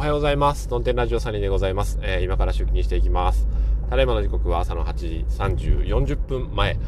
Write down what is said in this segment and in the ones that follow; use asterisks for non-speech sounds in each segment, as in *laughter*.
おはようございます。トンテンラジオサニーでございます。えー、今から出勤していきます。ただいまの時刻は朝の8時30、40分前。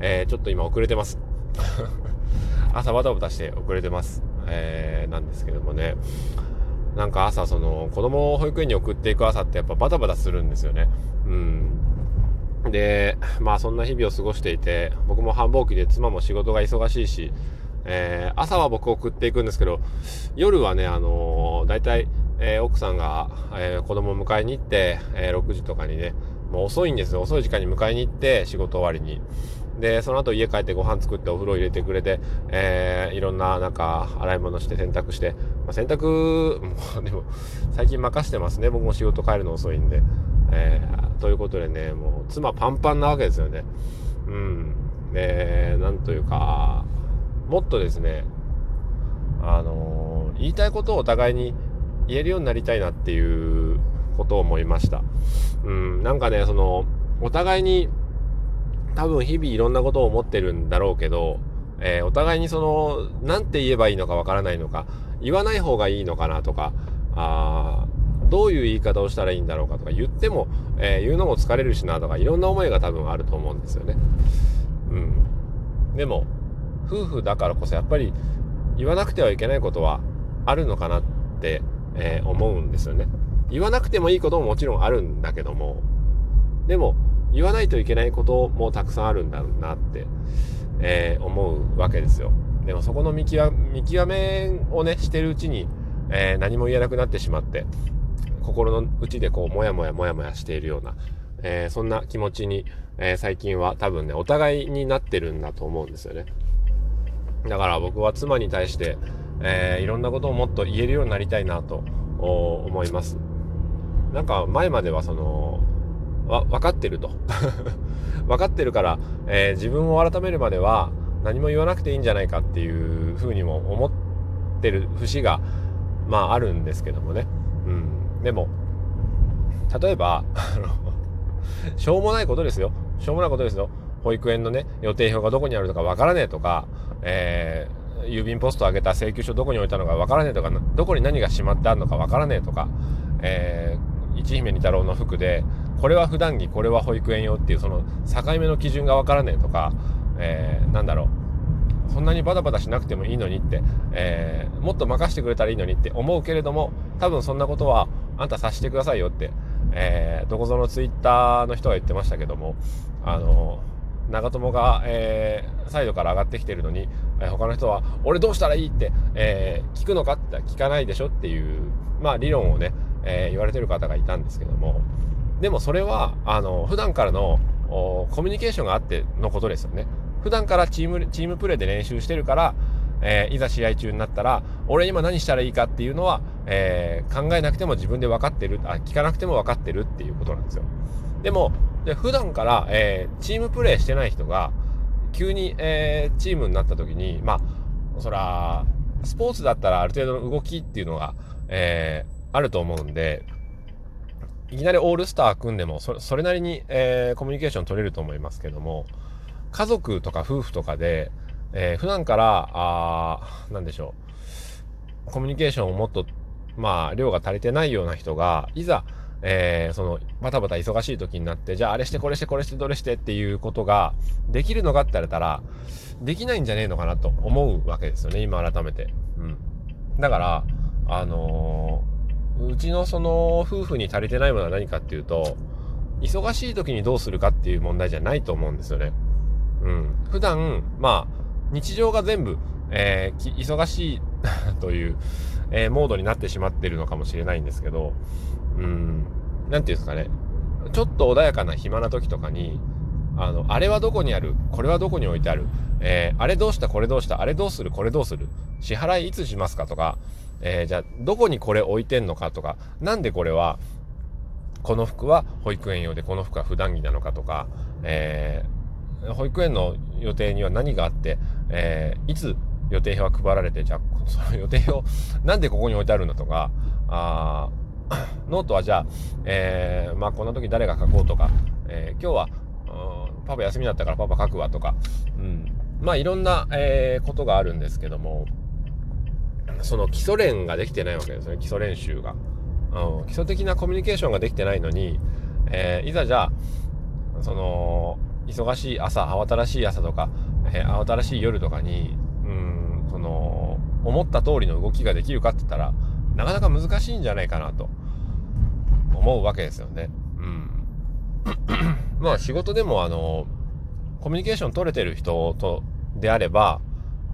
えー、ちょっと今遅れてます。*laughs* 朝バタバタして遅れてます。えー、なんですけどもね。なんか朝その子供を保育園に送っていく朝ってやっぱバタバタするんですよね。うん。で、まあそんな日々を過ごしていて、僕も繁忙期で妻も仕事が忙しいし、えー、朝は僕送っていくんですけど、夜はね、あのー、大体、えー、奥さんが、えー、子供を迎えに行って、えー、6時とかにね、もう遅いんですよ。遅い時間に迎えに行って、仕事終わりに。で、その後家帰ってご飯作ってお風呂入れてくれて、えー、いろんななんか洗い物して洗濯して、まあ、洗濯、も *laughs* うでも最近任してますね。僕も仕事帰るの遅いんで。えー、ということでね、もう妻パンパンなわけですよね。うん。で、なんというか、もっとですね、あのー、言いたいことをお互いに言えるようになりたいなっていうことを思いました。うん、なんかね、その、お互いに多分日々いろんなことを思ってるんだろうけど、えー、お互いにその、なんて言えばいいのかわからないのか、言わない方がいいのかなとか、あどういう言い方をしたらいいんだろうかとか言っても、えー、言うのも疲れるしなとかいろんな思いが多分あると思うんですよね。うん。でも、夫婦だからこそやっぱり言わなくてはいけないことはあるのかなってえー、思うんですよね。言わなくてもいいことももちろんあるんだけども、でも、言わないといけないこともたくさんあるんだろうなって、えー、思うわけですよ。でもそこの見極めをね、してるうちに、えー、何も言えなくなってしまって、心の内でこう、もやもやもやもやしているような、えー、そんな気持ちに、え最近は多分ね、お互いになってるんだと思うんですよね。だから僕は妻に対して、えー、いろんなことをもっと言えるようになりたいなと思います。なんか前まではその、わ、分かってると。*laughs* 分かってるから、えー、自分を改めるまでは何も言わなくていいんじゃないかっていうふうにも思ってる節が、まああるんですけどもね。うん。でも、例えば、*laughs* しょうもないことですよ。しょうもないことですよ。保育園のね、予定表がどこにあるとかわからねえとか、えー郵便ポストあげた請求書どこに置いたのかわからねえとか、どこに何がしまってあるのかわからねえとか、えー、一姫二太郎の服で、これは普段着、これは保育園用っていうその境目の基準がわからねえとか、えー、なんだろう。そんなにバタバタしなくてもいいのにって、えー、もっと任せてくれたらいいのにって思うけれども、多分そんなことはあんた察してくださいよって、えー、どこぞのツイッターの人が言ってましたけども、あの長友が、えー、サイドから上がってきてるのに、えー、他の人は、俺どうしたらいいって、えー、聞くのかって聞かないでしょっていう、まあ理論をね、えー、言われてる方がいたんですけども、でもそれは、あの、普段からのコミュニケーションがあってのことですよね。普段からチーム、チームプレーで練習してるから、えー、いざ試合中になったら、俺今何したらいいかっていうのは、えー、考えなくても自分で分かってる、あ、聞かなくても分かってるっていうことなんですよ。でも、で普段から、えー、チームプレーしてない人が、急に、えー、チームになった時に、まあ、そら、スポーツだったらある程度の動きっていうのが、えー、あると思うんで、いきなりオールスター組んでもそ、れなりに、えー、コミュニケーション取れると思いますけども、家族とか夫婦とかで、えー、普段から、あなんでしょう、コミュニケーションをもっと、まあ、量が足りてないような人が、いざ、えー、その、バタバタ忙しい時になって、じゃああれしてこれしてこれしてどれしてっていうことができるのかって言われたら、できないんじゃねえのかなと思うわけですよね、今改めて。うん。だから、あのー、うちのその夫婦に足りてないものは何かっていうと、忙しい時にどうするかっていう問題じゃないと思うんですよね。うん。普段、まあ、日常が全部、えー、忙しい *laughs* という、えー、モードになってしまってるのかもしれないんですけど、うん、なんていうんですかね、ちょっと穏やかな暇な時とかに、あの、あれはどこにある？これはどこに置いてある？えー、あれどうした？これどうした？あれどうする？これどうする？支払いいつしますかとか、えー、じゃあ、どこにこれ置いてんのかとか、なんでこれは、この服は保育園用でこの服は普段着なのかとか、えー、保育園の予定には何があって、え、いつ予定表は配られて、じゃあ、その予定表、なんでここに置いてあるんだとか、あ *coughs* ノートはじゃあ、えー、まあこんな時誰が書こうとか、えー、今日は、うん、パパ休みだったからパパ書くわとか、うん、まあいろんな、えー、ことがあるんですけども、その基礎練ができてないわけですね、基礎練習が。うん、基礎的なコミュニケーションができてないのに、えー、いざじゃあその忙しい朝慌ただしい朝とか、えー、慌ただしい夜とかにうんその思った通りの動きができるかって言ったらなかなか難しいんじゃないかなと思うわけですよね。うん、*coughs* まあ仕事でもあのコミュニケーション取れてる人とであれば、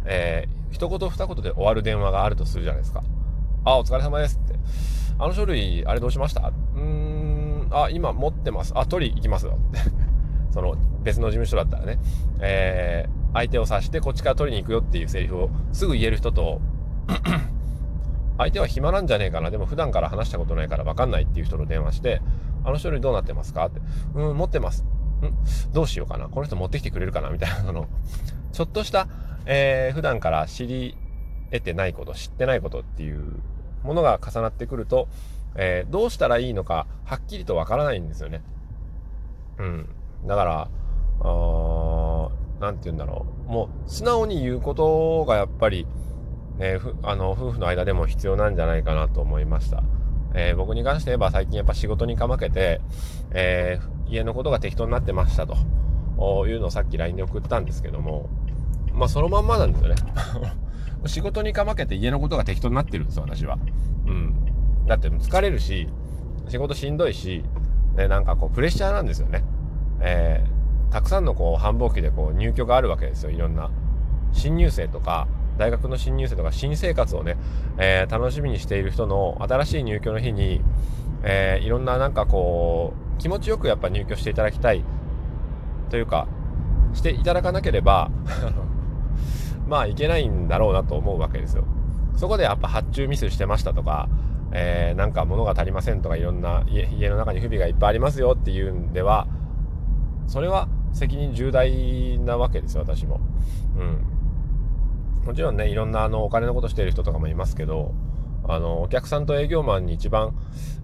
えー、一言二言で終わる電話があるとするじゃないですか。あ、お疲れ様ですって。あの書類、あれどうしました？うーん、あ、今持ってます。あ、取り行きますよ。*laughs* その別の事務所だったらね、えー、相手を指してこっちから取りに行くよっていうセリフをすぐ言える人と相手は暇なんじゃねえかな。でも普段から話したことないから分かんないっていう人の電話して、あの書類どうなってますか？って。うん、持ってます。んどうしようかな。この人持ってきてくれるかな？みたいな、その、ちょっとした、えー、普段から知り得てないこと、知ってないことっていうものが重なってくると、えー、どうしたらいいのか、はっきりとわからないんですよね。うん。だから、あなんて言うんだろう。もう、素直に言うことがやっぱり、ね、あの、夫婦の間でも必要なんじゃないかなと思いました。えー、僕に関して言えば最近やっぱ仕事にかまけて、えー、家のことが適当になってましたというのをさっき LINE で送ったんですけども、まあそのまんまなんですよね。*laughs* 仕事にかまけて家のことが適当になってるんですよ、私は。うん。だって疲れるし、仕事しんどいし、ね、なんかこうプレッシャーなんですよね。えー、たくさんのこう繁忙期でこう入居があるわけですよ、いろんな。新入生とか、大学の新入生とか新生活をね、えー、楽しみにしている人の新しい入居の日に、えー、いろんななんかこう、気持ちよくやっぱ入居していただきたいというか、していただかなければ *laughs* まあいけないんだろうなと思うわけですよ。そこでやっぱ発注ミスしてましたとか、えー、なんか物が足りませんとかいろんな家の中に不備がいっぱいありますよっていうんでは、それは責任重大なわけですよ、私も。うん。もちろんね、いろんなあのお金のことしてる人とかもいますけど、あの、お客さんと営業マンに一番、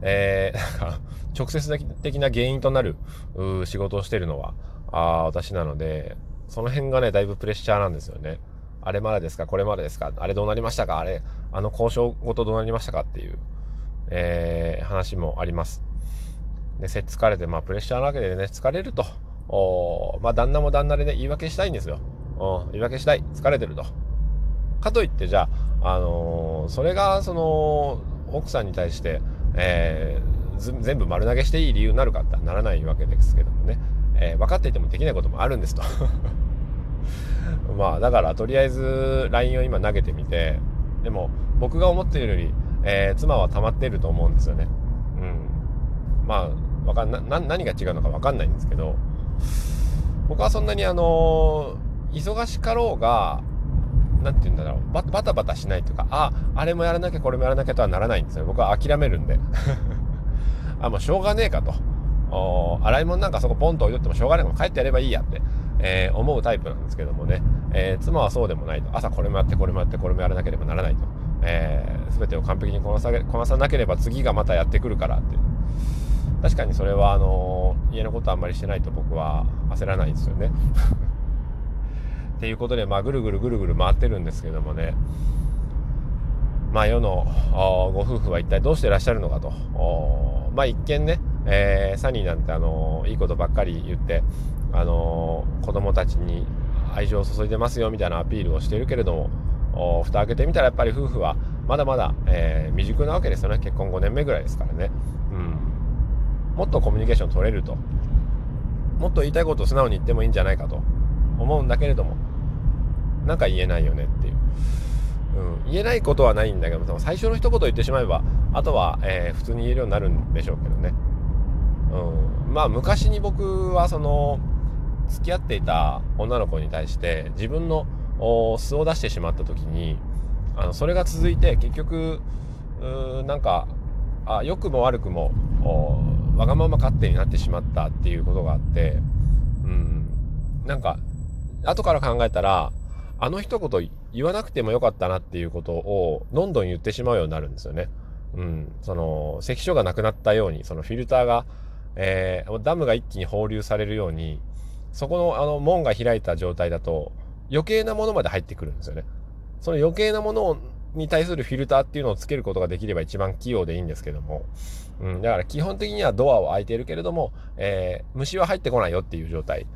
えー、なんか、直接的な原因となる仕事をしてるのは、あ私なので、その辺がね、だいぶプレッシャーなんですよね。あれまでですかこれまでですかあれどうなりましたかあれ、あの交渉ごとどうなりましたかっていう、えー、話もあります。で、せっ疲れて、まあ、プレッシャーなわけでね、疲れると。おまあ、旦那も旦那でね、言い訳したいんですよ。お言い訳したい。疲れてると。かといって、じゃあ、あのー、それが、その、奥さんに対して、えー、全部丸投げしていい理由になるかってならないわけですけどもね。えー、分かっていてもできないこともあるんですと。*laughs* まあだからとりあえず LINE を今投げてみてでも僕が思っているより、えー、妻は溜まっていると思うんですよね。うん。まあわかんな何が違うのか分かんないんですけど僕はそんなにあの、忙しかろうが何て言うんだろうバタバタしないというかああれもやらなきゃこれもやらなきゃとはならないんですよ僕は諦めるんで *laughs* あもうしょうがねえかと洗い物なんかそこポンと置いとってもしょうがないか帰ってやればいいやってえー、思うタイプなんですけどもね、えー、妻はそうでもないと。朝これもやって、これもやって、これもやらなければならないと。えー、全てを完璧にこなさこなさなければ次がまたやってくるからって。確かにそれは、あの、家のことあんまりしてないと僕は焦らないですよね。ていうことで、まあ、ぐるぐるぐるぐる回ってるんですけどもね、まあ、世のご夫婦は一体どうしてらっしゃるのかと。まあ、一見ね、えー、サニーなんて、あのいいことばっかり言って、あのー、子供たちに愛情を注いでますよみたいなアピールをしているけれども蓋開けてみたらやっぱり夫婦はまだまだ、えー、未熟なわけですよね。結婚5年目ぐらいですからね、うん、もっとコミュニケーション取れると。もっと言いたいことを素直に言ってもいいんじゃないかと思うんだけれどもなんか言えないよねっていう、うん、言えないことはないんだけど最初の一言言ってしまえばあとは、えー、普通に言えるようになるんでしょうけどね、うん、まあ昔に僕はその付き合っていた女の子に対して自分の素を出してしまった時にあのそれが続いて結局うなんかあ良くも悪くもわがまま勝手になってしまったっていうことがあってうん。なんか後から考えたらあの一言言わなくてもよかったなっていうことをどんどん言ってしまうようになるんですよね。うん、その関所がなくなったようにそのフィルターが、えー、ダムが一気に放流されるようにそこのあの門が開いた状態だと余計なものまで入ってくるんですよね。その余計なものに対するフィルターっていうのをつけることができれば一番器用でいいんですけども、うん、だから基本的にはドアは開いてるけれども、えー、虫は入ってこないよっていう状態。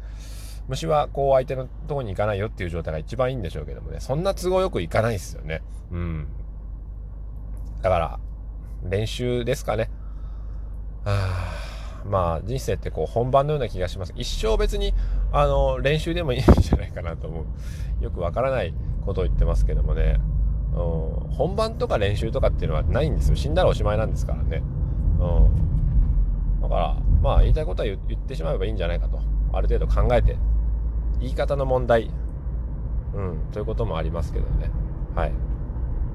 虫はこう相手のとこに行かないよっていう状態が一番いいんでしょうけどもね、そんな都合よくいかないですよね。うん。だから、練習ですかね。はあ、まあ人生ってこう本番のような気がします。一生別にあの練習でもいいんじゃないかなと思う。よくわからないことを言ってますけどもね。うん、本番とか練習とかっていうのはないんですよ。死んだらおしまいなんですからね。うん。だから、まあ言いたいことは言ってしまえばいいんじゃないかと。ある程度考えて。言い方の問題。うん、ということもありますけどね。はい。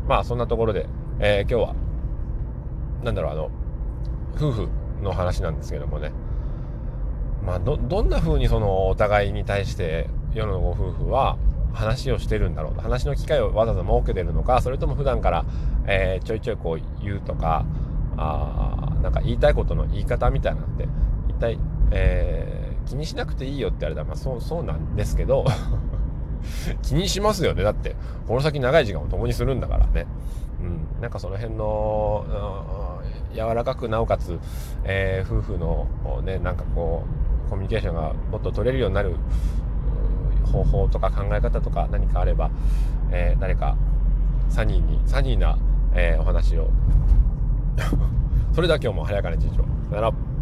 まあそんなところで、えー、今日は、なんだろう、あの、夫婦の話なんですけどもね。まあ、ど、どんな風にそのお互いに対して世のご夫婦は話をしてるんだろうと。話の機会をわざわざ設けてるのか、それとも普段から、えー、ちょいちょいこう言うとか、あなんか言いたいことの言い方みたいなのって、一体、えー、気にしなくていいよって言われたら、まあそう、そうなんですけど *laughs* 気にしますよね。だって、この先長い時間を共にするんだからね。うん。なんかその辺の、柔らかくなおかつ、えー、夫婦のね、なんかこう、コミュニケーションがもっと取れるようになる方法とか考え方とか何かあれば、えー、誰かサニーに、サニーな、えー、お話を。*laughs* それでは今日も早かね事情。さよなら。